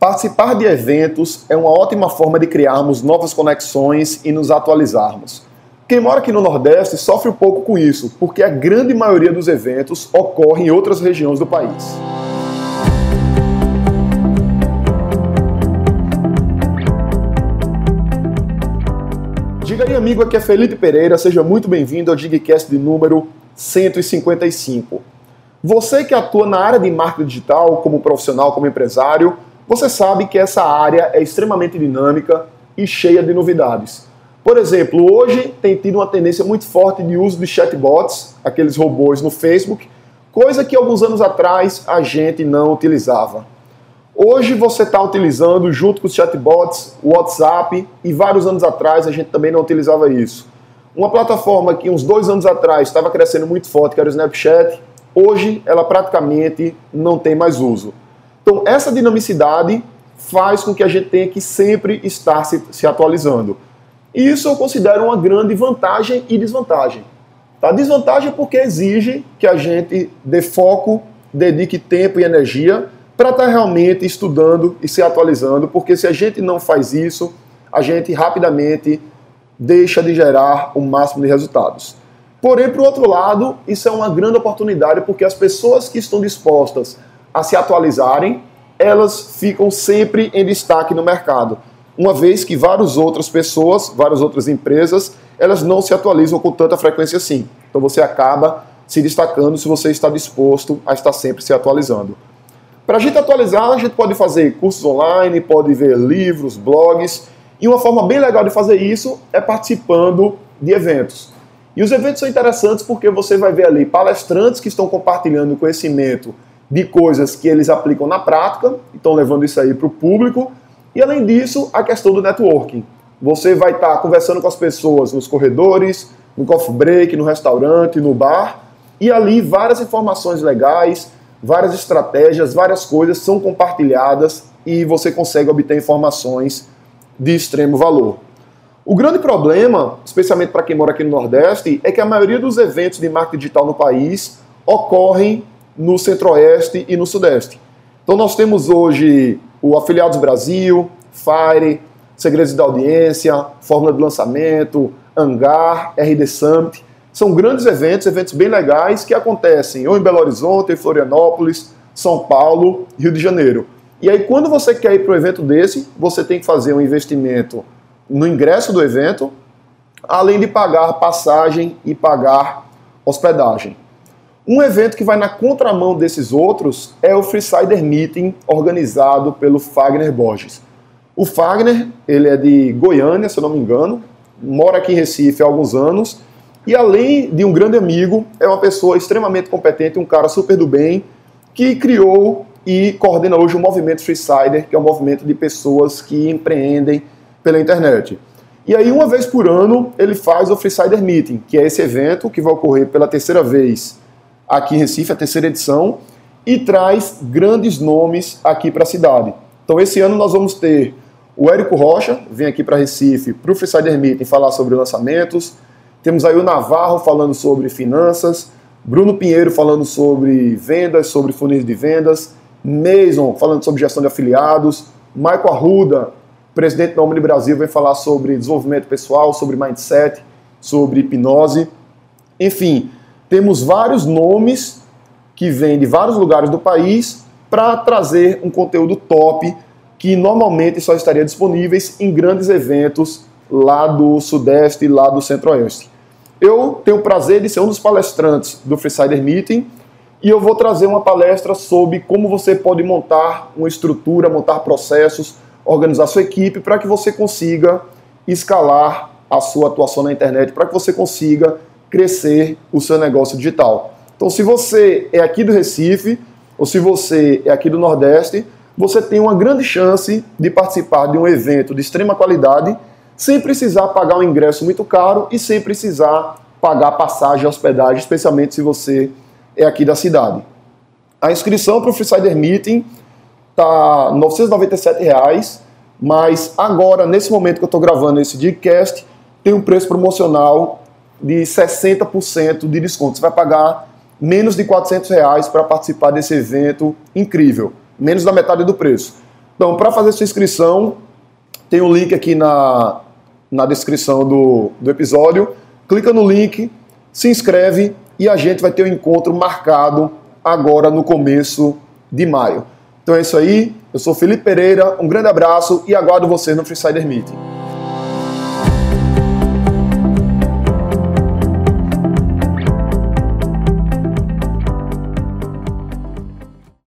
Participar de eventos é uma ótima forma de criarmos novas conexões e nos atualizarmos. Quem mora aqui no Nordeste sofre um pouco com isso, porque a grande maioria dos eventos ocorre em outras regiões do país. Diga aí, amigo, aqui é Felipe Pereira, seja muito bem-vindo ao Digcast de número 155. Você que atua na área de marketing digital, como profissional, como empresário, você sabe que essa área é extremamente dinâmica e cheia de novidades. Por exemplo, hoje tem tido uma tendência muito forte de uso de chatbots, aqueles robôs no Facebook, coisa que alguns anos atrás a gente não utilizava. Hoje você está utilizando, junto com os chatbots, o WhatsApp, e vários anos atrás a gente também não utilizava isso. Uma plataforma que uns dois anos atrás estava crescendo muito forte, que era o Snapchat, hoje ela praticamente não tem mais uso. Então, essa dinamicidade faz com que a gente tenha que sempre estar se, se atualizando. E isso eu considero uma grande vantagem e desvantagem. Tá? Desvantagem porque exige que a gente dê foco, dedique tempo e energia para estar tá realmente estudando e se atualizando, porque se a gente não faz isso, a gente rapidamente deixa de gerar o máximo de resultados. Porém, por outro lado, isso é uma grande oportunidade porque as pessoas que estão dispostas a se atualizarem, elas ficam sempre em destaque no mercado. Uma vez que várias outras pessoas, várias outras empresas, elas não se atualizam com tanta frequência assim. Então você acaba se destacando se você está disposto a estar sempre se atualizando. Para a gente atualizar, a gente pode fazer cursos online, pode ver livros, blogs, e uma forma bem legal de fazer isso é participando de eventos. E os eventos são interessantes porque você vai ver ali palestrantes que estão compartilhando conhecimento de coisas que eles aplicam na prática, estão levando isso aí para o público. E além disso, a questão do networking. Você vai estar tá conversando com as pessoas nos corredores, no coffee break, no restaurante, no bar, e ali várias informações legais, várias estratégias, várias coisas são compartilhadas e você consegue obter informações de extremo valor. O grande problema, especialmente para quem mora aqui no Nordeste, é que a maioria dos eventos de marketing digital no país ocorrem no Centro-Oeste e no Sudeste. Então nós temos hoje o Afiliados Brasil, Fire, Segredos da Audiência, Fórmula de Lançamento, Hangar, RD Summit. São grandes eventos, eventos bem legais que acontecem ou em Belo Horizonte, em Florianópolis, São Paulo, Rio de Janeiro. E aí quando você quer ir para um evento desse, você tem que fazer um investimento no ingresso do evento, além de pagar passagem e pagar hospedagem. Um evento que vai na contramão desses outros é o Freesider Meeting, organizado pelo Fagner Borges. O Fagner, ele é de Goiânia, se eu não me engano, mora aqui em Recife há alguns anos, e além de um grande amigo, é uma pessoa extremamente competente, um cara super do bem, que criou e coordena hoje o movimento Freesider, que é um movimento de pessoas que empreendem pela internet. E aí, uma vez por ano, ele faz o Freesider Meeting, que é esse evento que vai ocorrer pela terceira vez aqui em Recife, a terceira edição, e traz grandes nomes aqui para a cidade. Então, esse ano nós vamos ter o Érico Rocha, vem aqui para Recife, para o Freesider Meeting falar sobre lançamentos. Temos aí o Navarro falando sobre finanças, Bruno Pinheiro falando sobre vendas, sobre funis de vendas, Mason falando sobre gestão de afiliados, Michael Arruda, presidente da Omni Brasil, vem falar sobre desenvolvimento pessoal, sobre mindset, sobre hipnose. Enfim, temos vários nomes que vêm de vários lugares do país para trazer um conteúdo top que normalmente só estaria disponíveis em grandes eventos lá do Sudeste e lá do Centro-Oeste. Eu tenho o prazer de ser um dos palestrantes do Freesider Meeting e eu vou trazer uma palestra sobre como você pode montar uma estrutura, montar processos, organizar sua equipe para que você consiga escalar a sua atuação na internet, para que você consiga crescer o seu negócio digital. Então, se você é aqui do Recife ou se você é aqui do Nordeste, você tem uma grande chance de participar de um evento de extrema qualidade sem precisar pagar um ingresso muito caro e sem precisar pagar passagem e hospedagem, especialmente se você é aqui da cidade. A inscrição para o Freesider Meeting está 997 reais, mas agora, nesse momento que eu estou gravando esse podcast, tem um preço promocional de 60% de desconto. Você vai pagar menos de 400 reais para participar desse evento incrível, menos da metade do preço. Então, para fazer sua inscrição, tem o um link aqui na, na descrição do, do episódio. Clica no link, se inscreve e a gente vai ter um encontro marcado agora no começo de maio. Então é isso aí. Eu sou Felipe Pereira, um grande abraço e aguardo você no Freesider Meeting.